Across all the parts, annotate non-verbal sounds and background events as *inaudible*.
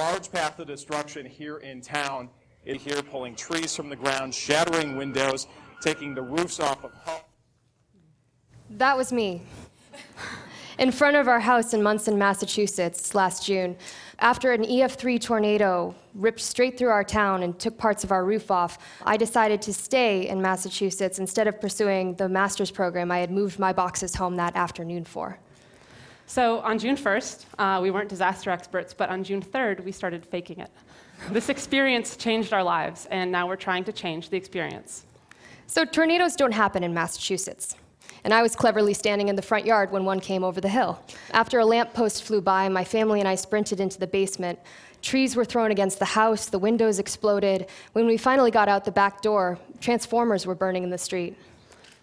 Large path of destruction here in town. It here pulling trees from the ground, shattering windows, taking the roofs off of homes. That was me. In front of our house in Monson, Massachusetts, last June, after an EF3 tornado ripped straight through our town and took parts of our roof off, I decided to stay in Massachusetts instead of pursuing the master's program I had moved my boxes home that afternoon for. So on June 1st, uh, we weren't disaster experts, but on June 3rd, we started faking it. This experience changed our lives, and now we're trying to change the experience. So, tornadoes don't happen in Massachusetts. And I was cleverly standing in the front yard when one came over the hill. After a lamppost flew by, my family and I sprinted into the basement. Trees were thrown against the house, the windows exploded. When we finally got out the back door, transformers were burning in the street.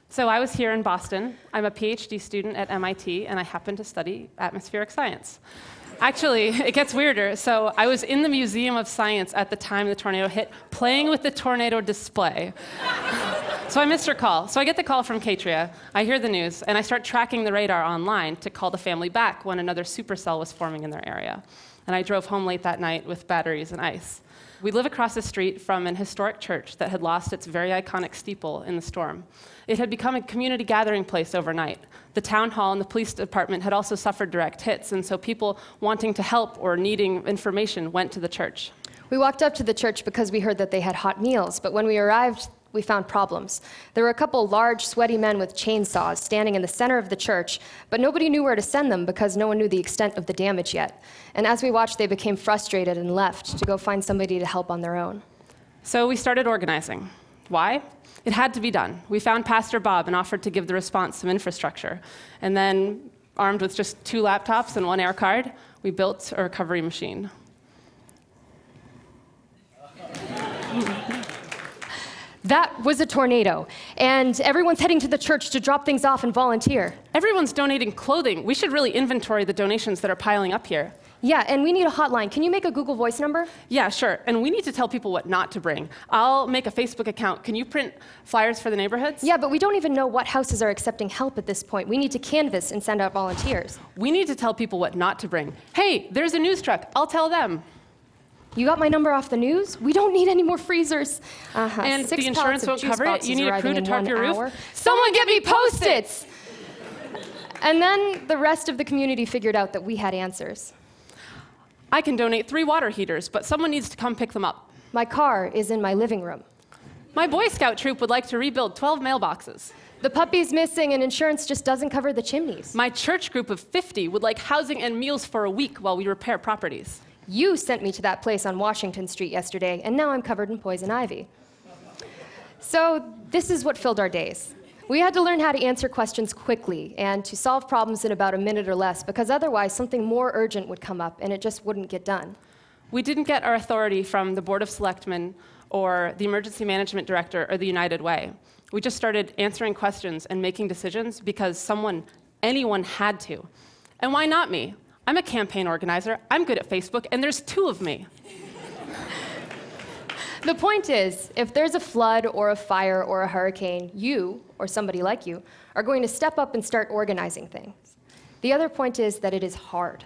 So I was here in Boston. I'm a PhD student at MIT, and I happen to study atmospheric science. Actually, it gets weirder. So I was in the Museum of Science at the time the tornado hit, playing with the tornado display. *laughs* so I missed her call. So I get the call from Caitria. I hear the news, and I start tracking the radar online to call the family back when another supercell was forming in their area. And I drove home late that night with batteries and ice. We live across the street from an historic church that had lost its very iconic steeple in the storm. It had become a community gathering place overnight. The town hall and the police department had also suffered direct hits, and so people wanting to help or needing information went to the church. We walked up to the church because we heard that they had hot meals, but when we arrived, we found problems. There were a couple large, sweaty men with chainsaws standing in the center of the church, but nobody knew where to send them because no one knew the extent of the damage yet. And as we watched, they became frustrated and left to go find somebody to help on their own. So we started organizing. Why? It had to be done. We found Pastor Bob and offered to give the response some infrastructure. And then, armed with just two laptops and one air card, we built a recovery machine. That was a tornado, and everyone's heading to the church to drop things off and volunteer. Everyone's donating clothing. We should really inventory the donations that are piling up here. Yeah, and we need a hotline. Can you make a Google Voice number? Yeah, sure. And we need to tell people what not to bring. I'll make a Facebook account. Can you print flyers for the neighborhoods? Yeah, but we don't even know what houses are accepting help at this point. We need to canvass and send out volunteers. We need to tell people what not to bring. Hey, there's a news truck. I'll tell them. You got my number off the news? We don't need any more freezers. Uh-huh. And Six the insurance won't cover it? You need a crew to tarp your roof? hour. Someone get me Post-its! And then the rest of the community figured out that we had answers. I can donate three water heaters, but someone needs to come pick them up. My car is in my living room. My Boy Scout troop would like to rebuild 12 mailboxes. The puppy's missing, and insurance just doesn't cover the chimneys. My church group of 50 would like housing and meals for a week while we repair properties. You sent me to that place on Washington Street yesterday, and now I'm covered in poison ivy. So, this is what filled our days. We had to learn how to answer questions quickly and to solve problems in about a minute or less, because otherwise, something more urgent would come up and it just wouldn't get done. We didn't get our authority from the Board of Selectmen or the Emergency Management Director or the United Way. We just started answering questions and making decisions because someone, anyone had to. And why not me? I'm a campaign organizer, I'm good at Facebook, and there's two of me. The point is, if there's a flood or a fire or a hurricane, you, or somebody like you, are going to step up and start organizing things. The other point is that it is hard.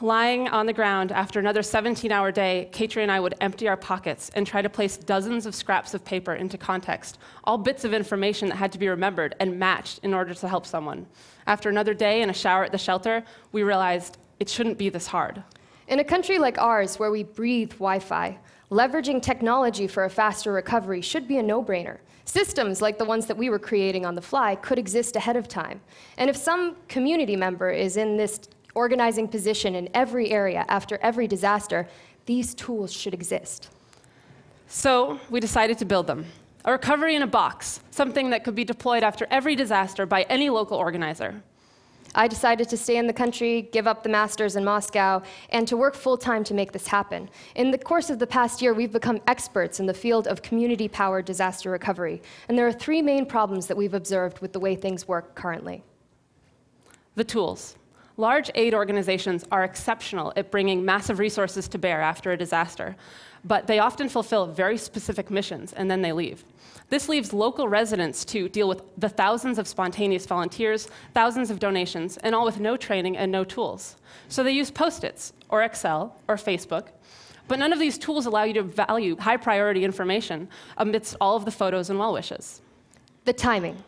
Lying on the ground after another 17 hour day, Caitria and I would empty our pockets and try to place dozens of scraps of paper into context, all bits of information that had to be remembered and matched in order to help someone. After another day and a shower at the shelter, we realized it shouldn't be this hard. In a country like ours, where we breathe Wi Fi, leveraging technology for a faster recovery should be a no brainer. Systems like the ones that we were creating on the fly could exist ahead of time. And if some community member is in this organizing position in every area after every disaster, these tools should exist. So we decided to build them. A recovery in a box, something that could be deployed after every disaster by any local organizer. I decided to stay in the country, give up the master's in Moscow, and to work full time to make this happen. In the course of the past year, we've become experts in the field of community powered disaster recovery. And there are three main problems that we've observed with the way things work currently. The tools. Large aid organizations are exceptional at bringing massive resources to bear after a disaster, but they often fulfill very specific missions and then they leave. This leaves local residents to deal with the thousands of spontaneous volunteers, thousands of donations, and all with no training and no tools. So they use Post its, or Excel, or Facebook, but none of these tools allow you to value high priority information amidst all of the photos and well wishes. The timing.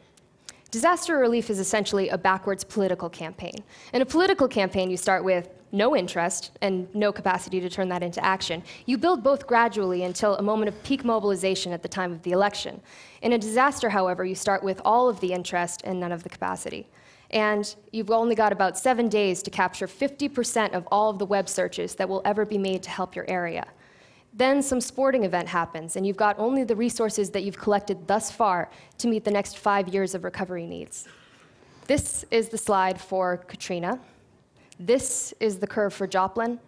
Disaster relief is essentially a backwards political campaign. In a political campaign, you start with no interest and no capacity to turn that into action. You build both gradually until a moment of peak mobilization at the time of the election. In a disaster, however, you start with all of the interest and none of the capacity. And you've only got about seven days to capture 50% of all of the web searches that will ever be made to help your area. Then some sporting event happens, and you've got only the resources that you've collected thus far to meet the next five years of recovery needs. This is the slide for Katrina. This is the curve for Joplin.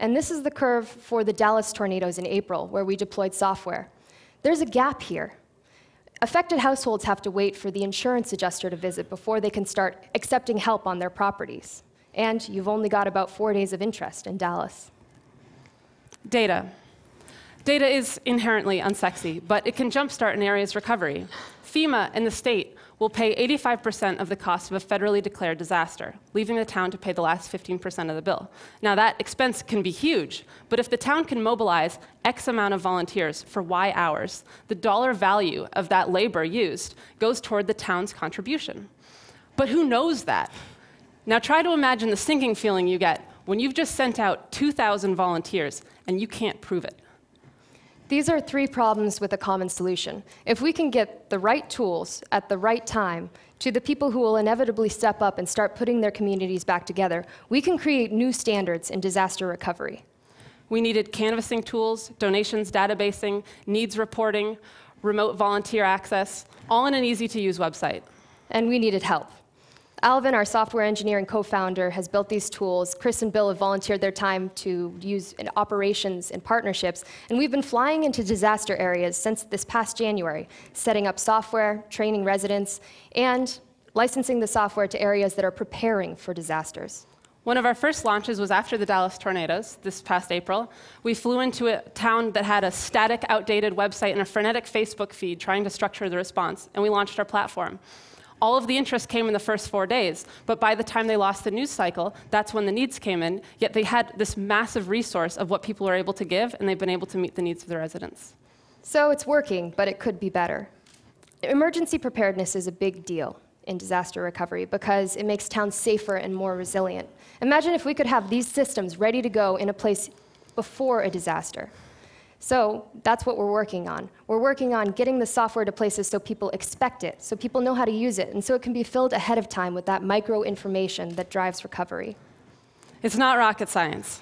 And this is the curve for the Dallas tornadoes in April, where we deployed software. There's a gap here. Affected households have to wait for the insurance adjuster to visit before they can start accepting help on their properties. And you've only got about four days of interest in Dallas. Data. Data is inherently unsexy, but it can jumpstart an area's recovery. FEMA and the state will pay 85% of the cost of a federally declared disaster, leaving the town to pay the last 15% of the bill. Now, that expense can be huge, but if the town can mobilize X amount of volunteers for Y hours, the dollar value of that labor used goes toward the town's contribution. But who knows that? Now, try to imagine the sinking feeling you get when you've just sent out 2,000 volunteers and you can't prove it. These are three problems with a common solution. If we can get the right tools at the right time to the people who will inevitably step up and start putting their communities back together, we can create new standards in disaster recovery. We needed canvassing tools, donations databasing, needs reporting, remote volunteer access, all in an easy to use website. And we needed help. Alvin, our software engineer and co-founder, has built these tools. Chris and Bill have volunteered their time to use in operations and partnerships. And we've been flying into disaster areas since this past January, setting up software, training residents, and licensing the software to areas that are preparing for disasters. One of our first launches was after the Dallas tornadoes this past April. We flew into a town that had a static, outdated website and a frenetic Facebook feed trying to structure the response, and we launched our platform. All of the interest came in the first four days, but by the time they lost the news cycle, that's when the needs came in. Yet they had this massive resource of what people were able to give, and they've been able to meet the needs of the residents. So it's working, but it could be better. Emergency preparedness is a big deal in disaster recovery because it makes towns safer and more resilient. Imagine if we could have these systems ready to go in a place before a disaster. So that's what we're working on. We're working on getting the software to places so people expect it, so people know how to use it, and so it can be filled ahead of time with that micro information that drives recovery. It's not rocket science.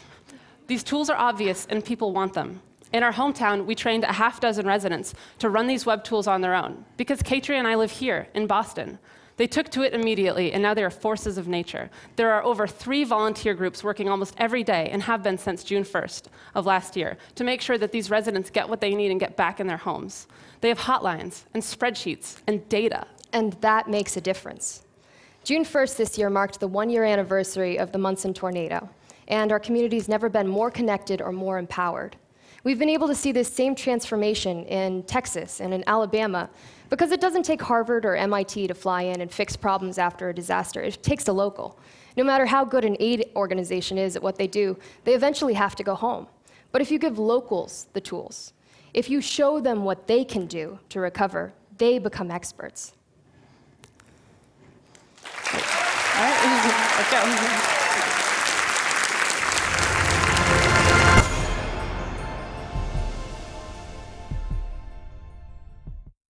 These tools are obvious and people want them. In our hometown, we trained a half dozen residents to run these web tools on their own because Caitria and I live here in Boston. They took to it immediately, and now they are forces of nature. There are over three volunteer groups working almost every day and have been since June 1st of last year to make sure that these residents get what they need and get back in their homes. They have hotlines and spreadsheets and data. And that makes a difference. June 1st this year marked the one year anniversary of the Monson tornado, and our community's never been more connected or more empowered. We've been able to see this same transformation in Texas and in Alabama because it doesn't take Harvard or MIT to fly in and fix problems after a disaster. It takes a local. No matter how good an aid organization is at what they do, they eventually have to go home. But if you give locals the tools, if you show them what they can do to recover, they become experts. All right, *laughs* let's go.